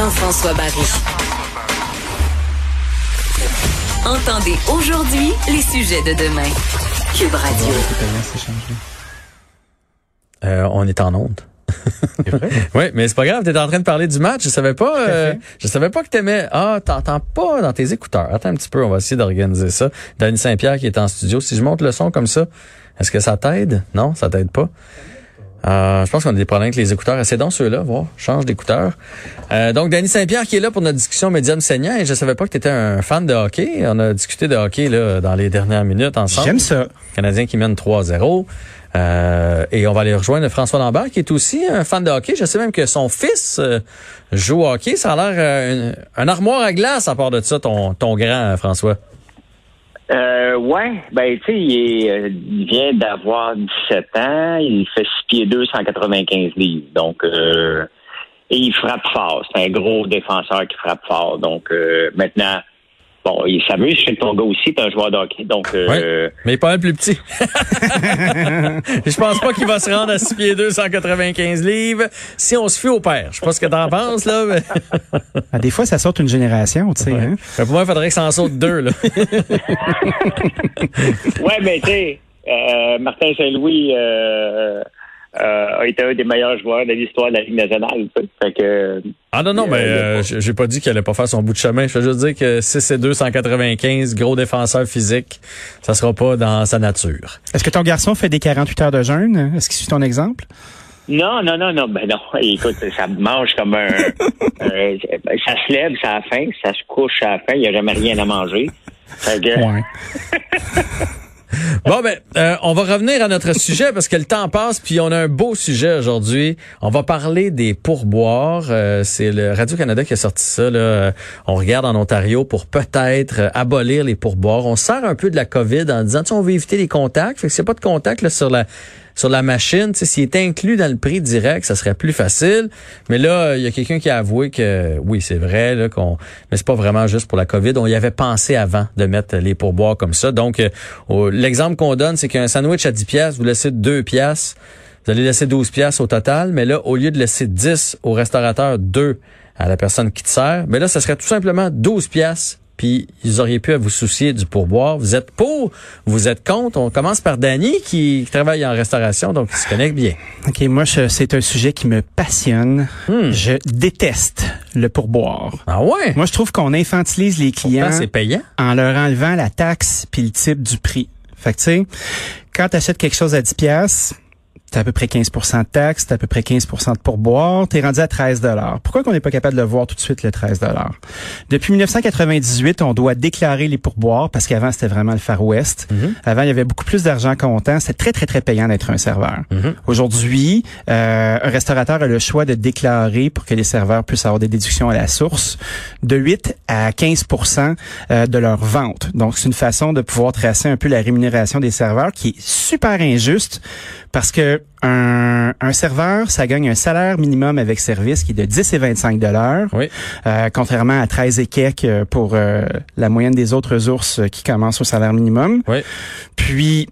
Jean-François Barry. Entendez aujourd'hui les sujets de demain. Cube Radio. Euh, on est en onde. oui, mais c'est pas grave, t'es en train de parler du match. Je savais pas, euh, je savais pas que t'aimais. Ah, t'entends pas dans tes écouteurs. Attends un petit peu, on va essayer d'organiser ça. Danny Saint-Pierre qui est en studio. Si je monte le son comme ça, est-ce que ça t'aide? Non, ça t'aide pas. Euh, je pense qu'on a des problèmes avec les écouteurs. Assez donc ceux-là, voir. Change d'écouteurs. Euh, donc, Danny Saint-Pierre qui est là pour notre discussion médium saignant. Et je savais pas que tu étais un fan de hockey. On a discuté de hockey là, dans les dernières minutes ensemble. J'aime ça. Canadien qui mène 3-0. Euh, et on va aller rejoindre François Lambert, qui est aussi un fan de hockey. Je sais même que son fils euh, joue au hockey. Ça a l'air euh, un, armoire à glace à part de ça, ton, ton grand, François. Euh, ouais, ben tu sais, il, euh, il vient d'avoir 17 ans, il fait 6 pieds 2, 195 livres. Donc euh, et il frappe fort. C'est un gros défenseur qui frappe fort. Donc euh, maintenant, bon, il s'amuse. Je sais que ton gars aussi est un joueur de hockey. Donc euh, Mais pas un plus petit. Je pense pas qu'il va se rendre à 6 pieds 2, 195 livres. Si on se fie au père. Je sais pas ce que t'en penses, là. Mais... Ah, des fois, ça sort une génération, tu sais. Ouais. Hein? Mais pour moi, il faudrait que ça en saute deux, là. ouais, mais tu sais, euh, Martin Saint-Louis euh, a été un des meilleurs joueurs de l'histoire de la Ligue nationale. Fait que Ah non, non, mais euh, j'ai j'ai pas dit qu'il allait pas faire son bout de chemin. Je veux juste dire que 6 et 2, 195, gros défenseur physique, ça sera pas dans sa nature. Est-ce que ton garçon fait des 48 heures de jeûne? Est-ce qu'il suit ton exemple? Non, non, non, non, ben non. Écoute, ça mange comme un. euh, ça se lève, ça a faim, ça se couche, ça a faim, il n'y a jamais rien à manger. Fait que, Ouais. Bon, ben, euh, on va revenir à notre sujet parce que le temps passe, puis on a un beau sujet aujourd'hui. On va parler des pourboires. Euh, c'est le Radio-Canada qui a sorti ça. Là. Euh, On regarde en Ontario pour peut-être abolir les pourboires. On sert un peu de la COVID en disant, tu on veut éviter les contacts. Fait que a pas de contact là, sur la sur la machine, s'il est inclus dans le prix direct, ça serait plus facile. Mais là, il y a quelqu'un qui a avoué que oui, c'est vrai, qu'on, mais c'est pas vraiment juste pour la COVID. On y avait pensé avant de mettre les pourboires comme ça. Donc, euh, l'exemple qu'on donne, c'est qu'un sandwich à 10 pièces, vous laissez 2 pièces, vous allez laisser 12 pièces au total. Mais là, au lieu de laisser 10 au restaurateur, 2 à la personne qui te sert, mais là, ça serait tout simplement 12 pièces. Puis, ils auraient pu à vous soucier du pourboire. Vous êtes pour, vous êtes contre. On commence par Danny qui travaille en restauration, donc il se connaît bien. OK, moi, c'est un sujet qui me passionne. Hmm. Je déteste le pourboire. Ah ouais? Moi, je trouve qu'on infantilise les clients payant. en leur enlevant la taxe puis le type du prix. Fait que, tu sais, quand tu achètes quelque chose à 10 pièces, t'as à peu près 15% de taxes, t'as à peu près 15% de pourboire, t'es rendu à 13 Pourquoi qu'on n'est pas capable de le voir tout de suite, le 13 Depuis 1998, on doit déclarer les pourboires parce qu'avant, c'était vraiment le Far West. Avant, il y avait beaucoup plus d'argent comptant. C'était très, très, très payant d'être un serveur. Aujourd'hui, euh, un restaurateur a le choix de déclarer pour que les serveurs puissent avoir des déductions à la source de 8 à 15% euh, de leur vente. Donc, c'est une façon de pouvoir tracer un peu la rémunération des serveurs qui est super injuste parce que un, un serveur, ça gagne un salaire minimum avec service qui est de 10 et 25 dollars, Oui. euh, contrairement à 13 et quelques pour euh, la moyenne des autres ours qui commencent au salaire minimum. Oui. Puis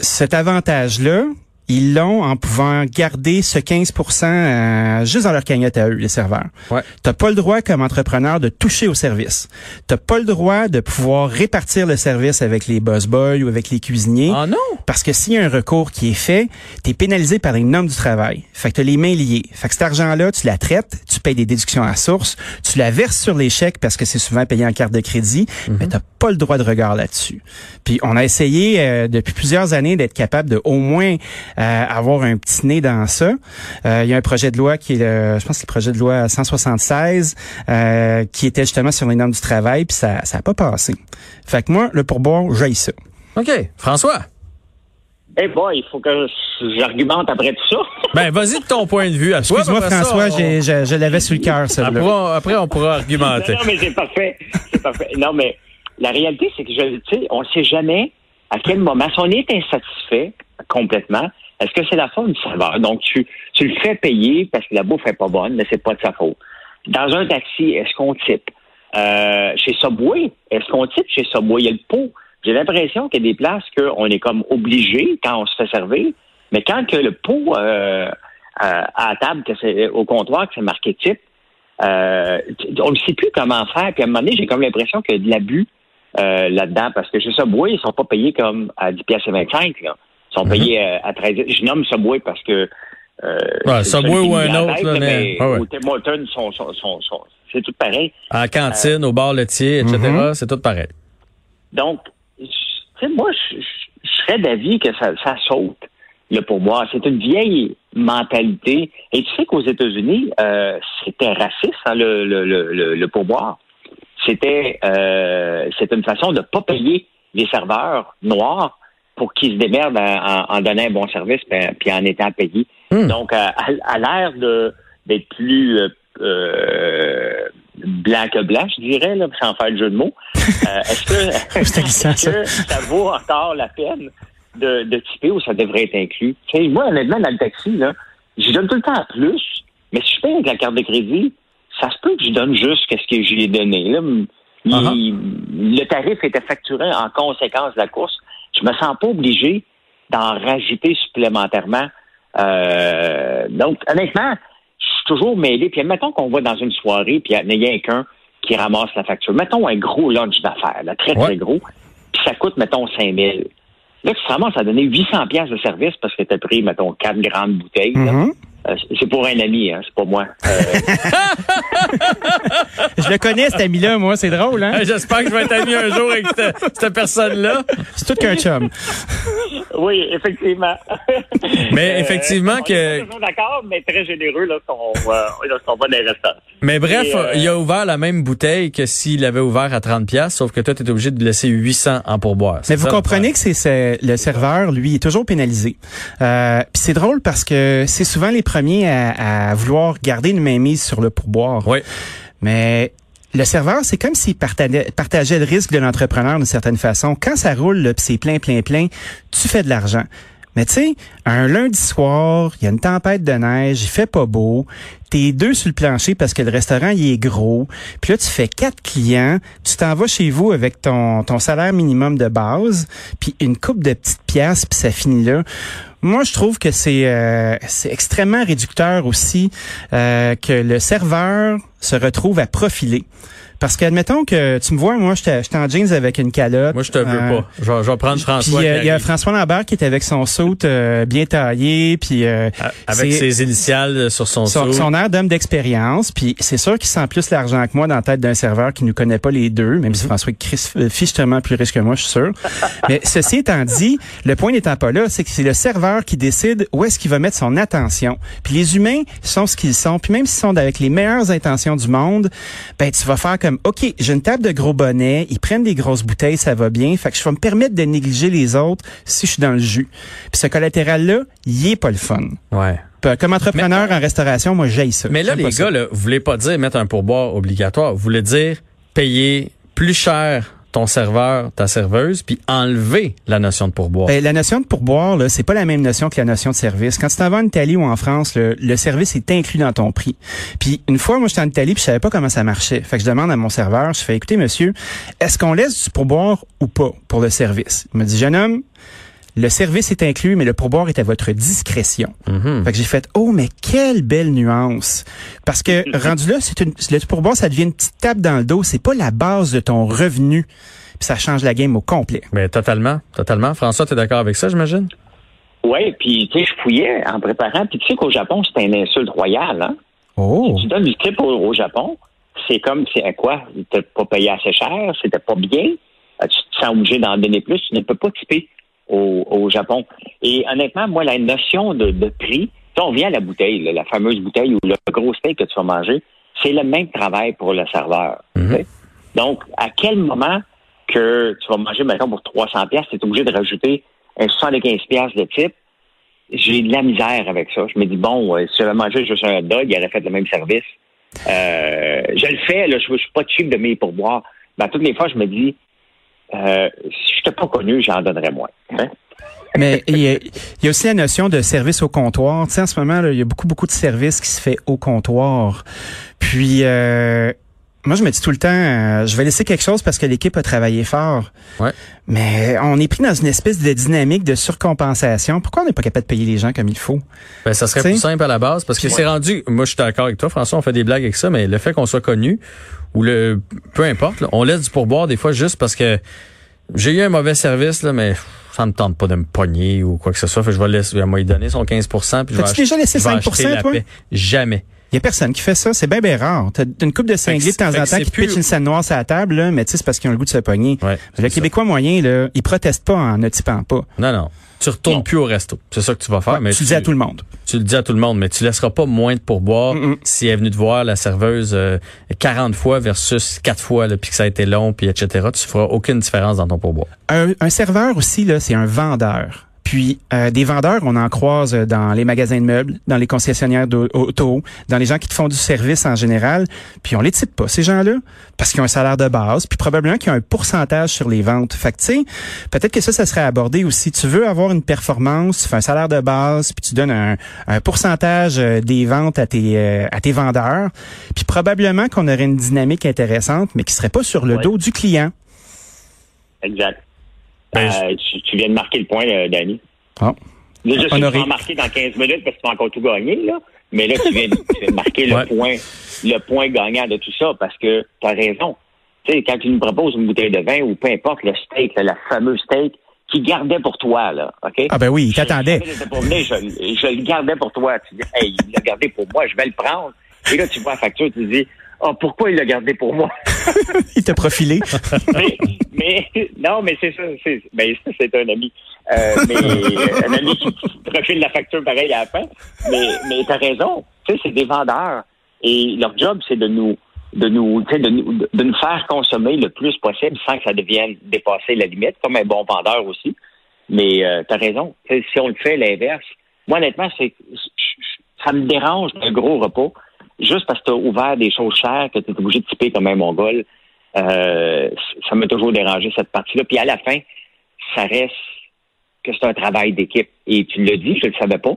cet avantage-là, ils l'ont en pouvant garder ce 15% euh, juste dans leur cagnotte à eux, les serveurs. Ouais. T'as pas le droit comme entrepreneur de toucher au service. T'as pas le droit de pouvoir répartir le service avec les boss boys ou avec les cuisiniers. Ah non? Parce que s'il y a un recours qui est fait, t'es pénalisé par les normes du travail. Fait que t'as les mains liées. Fait que cet argent-là, tu la traites, tu payes des déductions à source, tu la verses sur les chèques parce que c'est souvent payé en carte de crédit, mais t'as pas le droit de regard là-dessus. Puis on a essayé euh, depuis plusieurs années d'être capable de au moins avoir un petit nez dans ça. Euh, il y a un projet de loi qui est, le, je pense, que c'est le projet de loi 176, euh, qui était justement sur les normes du travail, puis ça, ça a pas passé. Fait que moi, le pourboire, j'aille ça. OK. François? Eh bon, il faut que j'argumente après tout ça. Ben, vas-y de ton point de vue. Excuse-moi, après ça, François, on- j'ai- je, je l'avais sur le cœur, Après, celle-là. on- après, on pourra argumenter. Non, non, mais c'est parfait. C'est parfait. Non, mais la réalité, c'est que je, tu sais, on ne sait jamais à quel moment, si on est insatisfait complètement, est-ce que c'est la faute du serveur? Donc, tu, tu le fais payer parce que la bouffe est pas bonne, mais c'est pas de sa faute. Dans un taxi, est-ce qu'on type? Euh, chez Subway, est-ce qu'on type chez Subway? Il y a le pot. J'ai l'impression qu'il y a des places qu'on est comme obligé quand on se fait servir, mais quand que le pot euh, à, la table, que c'est au comptoir, que c'est marqué type, euh, on ne sait plus comment faire. Puis à un moment donné, j'ai comme l'impression qu'il y a de l'abus euh, là-dedans, parce que chez Subway, ils sont pas payés comme à 10 pièces et 25. Là. Sont payés euh, à 13. Je nomme Subway parce que euh, Ouais, Subway ou un autre, tête, là, mais- ouais, ouais. Tim Hortons, sont, sont, sont, sont- c'est tout pareil. À la cantine, au bar laitier, etc., Mhm. c'est tout pareil. Donc, tu sais, moi, je, serais d'avis que ça, ça saute le pourboire. C'est une vieille mentalité. Et tu sais qu'aux États-Unis, euh, c'était raciste, hein, le, le, le, le, pourboire. C'était euh, c'est une façon de ne pas payer les serveurs noirs pour qu'ils se démerdent en, en donnant un bon service puis en étant payés. Hmm. Donc, à, à- à l'ère d'être plus euh, euh, blanc que blanc, je dirais, là, sans faire le jeu de mots, euh, est-ce que, ça vaut encore la peine de, de typer ou ça devrait être inclus? Moi, honnêtement, dans le taxi, là, je donne tout le temps plus, mais si je paye avec la carte de crédit, ça se peut que je donne juste ce que j'ai donné. Là. Il- Uh-huh. Le tarif était facturé en conséquence de la course. Je me sens pas obligé d'en rajouter supplémentairement. Euh, donc, honnêtement, je suis toujours mêlé. Puis, mettons qu'on va dans une soirée, puis il n'y a qu'un qui ramasse la facture. Mettons un gros lunch d'affaires, là, très, très gros, puis ça coûte, mettons, 5 000. Là, tu te ramasses à donner 800 pièces de service parce que tu as pris, mettons, quatre grandes bouteilles. là. Mhm. Euh, c'est pour un ami, hein, c'est pas moi. Euh, Je le connais, cet ami-là, moi, c'est drôle, hein? J'espère que je vais être ami un jour avec cette, cette personne-là. C'est tout qu'un chum. oui, effectivement. Mais Euh, effectivement on que- est pas toujours d'accord, mais très généreux lorsqu'on va, lorsqu'on va dans les restaurants. Mais bref, Et, euh, il a ouvert la même bouteille que s'il avait ouvert à 30 pièces, sauf que toi, tu es obligé de laisser 800 en pourboire. Mais vous comprenez que c'est c'est- le serveur, lui, est toujours pénalisé. Euh, Puis c'est drôle parce que c'est souvent les premiers à, à vouloir garder une mainmise sur le pourboire. Oui. Mais le serveur, c'est comme s'il partageait, le risque de l'entrepreneur d'une certaine façon. Quand ça roule, c'est plein, plein, plein, tu fais de l'argent. Mais tu sais, un lundi soir, il y a une tempête de neige, il fait pas beau, t'es deux sur le plancher parce que le restaurant il est gros, puis là tu fais quatre clients, tu t'en vas chez vous avec ton, ton salaire minimum de base, puis une coupe de petites pièces, puis ça finit là. Moi, je trouve que c'est euh, extrêmement réducteur aussi euh, que le serveur se retrouve à profiler. Parce que, admettons que tu me vois, moi, j'étais j'étais en jeans avec une calotte. Moi, je te veux Euh, pas. Je vais, je vais prendre François. euh, il y a arrive. François Lambert qui est avec son saut bien taillé, puis euh, A- Avec ses initiales sur son, son, son air d'homme d'expérience, puis c'est sûr qu'il sent plus l'argent que moi dans la tête d'un serveur qui nous connaît pas les deux, même si François Chris euh, fiche tellement plus riche que moi, je suis sûr. Mais ceci étant dit, le point n'étant pas là, c'est que c'est le serveur qui décide où est-ce qu'il va mettre son attention. Puis les humains sont ce qu'ils sont, puis même s'ils sont avec les meilleures intentions du monde, ben tu vas faire comme OK, j'ai une table de gros bonnets, ils prennent des grosses bouteilles, ça va bien, fait que je vais me permettre de négliger les autres si je suis dans le jus. Puis ce collatéral là, il est pas le fun. Ouais. Puis, Comme entrepreneur en restauration, moi, j'aille ça. Mais là, les gars, là, vous voulez pas dire mettre un pourboire obligatoire. Vous voulez dire payer plus cher ton serveur, ta serveuse, puis enlever la notion de pourboire. Ben, la notion de pourboire, là, c'est pas la même notion que la notion de service. Quand tu t'en vas en Italie ou en France, le, le service est inclus dans ton prix. Puis une fois, moi, j'étais en Italie, puis je savais pas comment ça marchait. Fait que je demande à mon serveur, je fais, écoutez, monsieur, est-ce qu'on laisse du pourboire ou pas pour le service? Il me dit, jeune homme, le service est inclus, mais le pourboire est à votre discrétion. Mhm. Fait que j'ai fait, oh, mais quelle belle nuance. Parce que rendu là, c'est une, le pourboire, ça devient une petite tape dans le dos. C'est pas la base de ton revenu. Puis ça change la game au complet. Mais totalement, totalement. François, tu es d'accord avec ça, j'imagine? Oui, puis tu sais, je fouillais en préparant. Puis tu sais qu'au Japon, c'est un insulte royal. Hein? Oh. Tu donnes du trip au, au Japon, c'est comme, c'est à quoi? Tu pas payé assez cher, c'était pas bien, euh, tu te sens obligé d'en donner plus, tu ne peux pas tiper au, au Japon. Et honnêtement, moi, la notion de, de prix, sais, on vient à la bouteille, là, la fameuse bouteille ou le gros steak que tu vas manger, c'est le même travail pour le serveur. sais. Donc, à quel moment que tu vas manger, maintenant pour 300 pièces, tu es obligé de rajouter un 75 pièces de type, j'ai de la misère avec ça. Je me dis, bon, euh, si j'avais mangé juste un hot dog, il aurait fait le même service. Euh, je le fais, là, je ne suis pas cheap de mes pourboires. Ben, toutes les fois, je me dis, euh, si je n'étais pas connu, j'en donnerais moins. Hein? Mais il y, a, aussi la notion de service au comptoir. Tu sais, en ce moment, il y a beaucoup, beaucoup de services qui se fait au comptoir. Puis, euh, moi, je me dis tout le temps, euh, je vais laisser quelque chose parce que l'équipe a travaillé fort. Ouais. Mais on est pris dans une espèce de dynamique de surcompensation. Pourquoi on n'est pas capable de payer les gens comme il faut? Ben, ça serait T'sais? plus simple à la base parce que c'est rendu, moi, je suis d'accord avec toi, François, on fait des blagues avec ça, mais le fait qu'on soit connu ou le, peu importe, là, on laisse du pourboire des fois juste parce que j'ai eu un mauvais service, là, mais ça me tente pas de me pogner ou quoi que ce soit. Fait que je vais laisser, je vais lui donner son 15% puis je vais déjà laissé je vais 5 acheter la toi? Jamais. Il y a personne qui fait ça. C'est bien, bien rare. T'as une coupe de cinglés de temps en temps qui plus- une scène noire sur la table, là, mais tu sais, c'est parce qu'ils ont le goût de se pogner. Ouais, le ça. Québécois moyen, là, il proteste pas en ne typant pas. Non, non. Tu retournes Non. plus au resto. C'est ça que tu vas faire. Ouais, mais tu le dis à tout le monde. Tu le dis à tout le monde, mais tu laisseras pas moins de pourboire si elle est venue te voir la serveuse euh, 40 fois versus 4 fois, puis que ça a été long, puis etc. Tu feras aucune différence dans ton pourboire. Un, un serveur aussi, là, c'est un vendeur. Puis euh, des vendeurs, on en croise euh, dans les magasins de meubles, dans les concessionnaires d'auto, dans les gens qui te font du service en général. Puis on les type pas, ces gens-là, parce qu'ils ont un salaire de base, puis probablement qu'ils ont un pourcentage sur les ventes. Fait que tu sais, peut-être que ça, ça serait abordé aussi. Tu veux avoir une performance, tu fais un salaire de base, puis tu donnes un, un pourcentage euh, des ventes à tes, euh, à tes vendeurs. Puis probablement qu'on aurait une dynamique intéressante, mais qui serait pas sur le dos du client. Exact. Ben, Euh, tu, tu viens de marquer le point, euh, Danny. Ah. Là, je Honoré. en marquer dans 15 minutes parce que tu vas encore tout gagner, là. Mais là, tu viens, de- tu viens de marquer le Ouais. point, le point gagnant de tout ça parce que tu as raison. Tu sais, quand tu nous proposes une bouteille de vin ou peu importe le steak, là, le fameux steak, qui gardait pour toi, là, OK? Ah ben oui, il t'attendait. Je, je, je le gardais pour toi. Tu dis, hey, il l'a gardé pour moi, je vais le prendre. Et là, tu vois la facture, tu dis, ah, pourquoi il l'a gardé pour moi? Il t'a profilé. mais, mais non, mais c'est ça. C'est, ben, c'est un ami. Euh, mais euh, un ami qui profile la facture pareil à la fin. Mais, mais t'as raison. Tu sais, c'est des vendeurs. Et leur job, c'est de nous de nous, tu sais, de nous, de nous faire consommer le plus possible sans que ça devienne dépasser la limite, comme un bon vendeur aussi. Mais euh, tu as raison. Tu sais, si on le fait l'inverse, moi honnêtement, c'est ça me dérange un gros repas juste parce que tu as ouvert des choses chères que tu es obligé de typer comme un mongol. Euh, ça m'a toujours dérangé cette partie-là. Puis à la fin, ça reste que c'est un travail d'équipe. Et tu l'as dit, je ne le savais pas.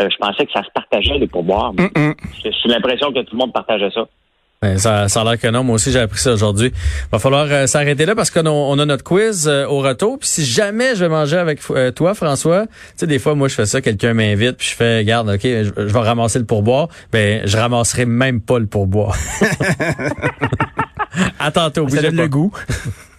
Euh, je pensais que ça se partageait les pourboires. J'ai j'ai l'impression que tout le monde partageait ça. Ben, ça, ça a l'air que non. Moi aussi, j'ai appris ça aujourd'hui. Va falloir euh, s'arrêter là parce qu'on a, on a notre quiz euh, au retour. Puis si jamais je vais manger avec euh, toi, François, tu sais, des fois, moi, je fais ça, quelqu'un m'invite, puis je fais, garde, OK, je, je vais ramasser le pourboire. Ben, je ramasserai même pas le pourboire. à tantôt. Donne pas. le goût.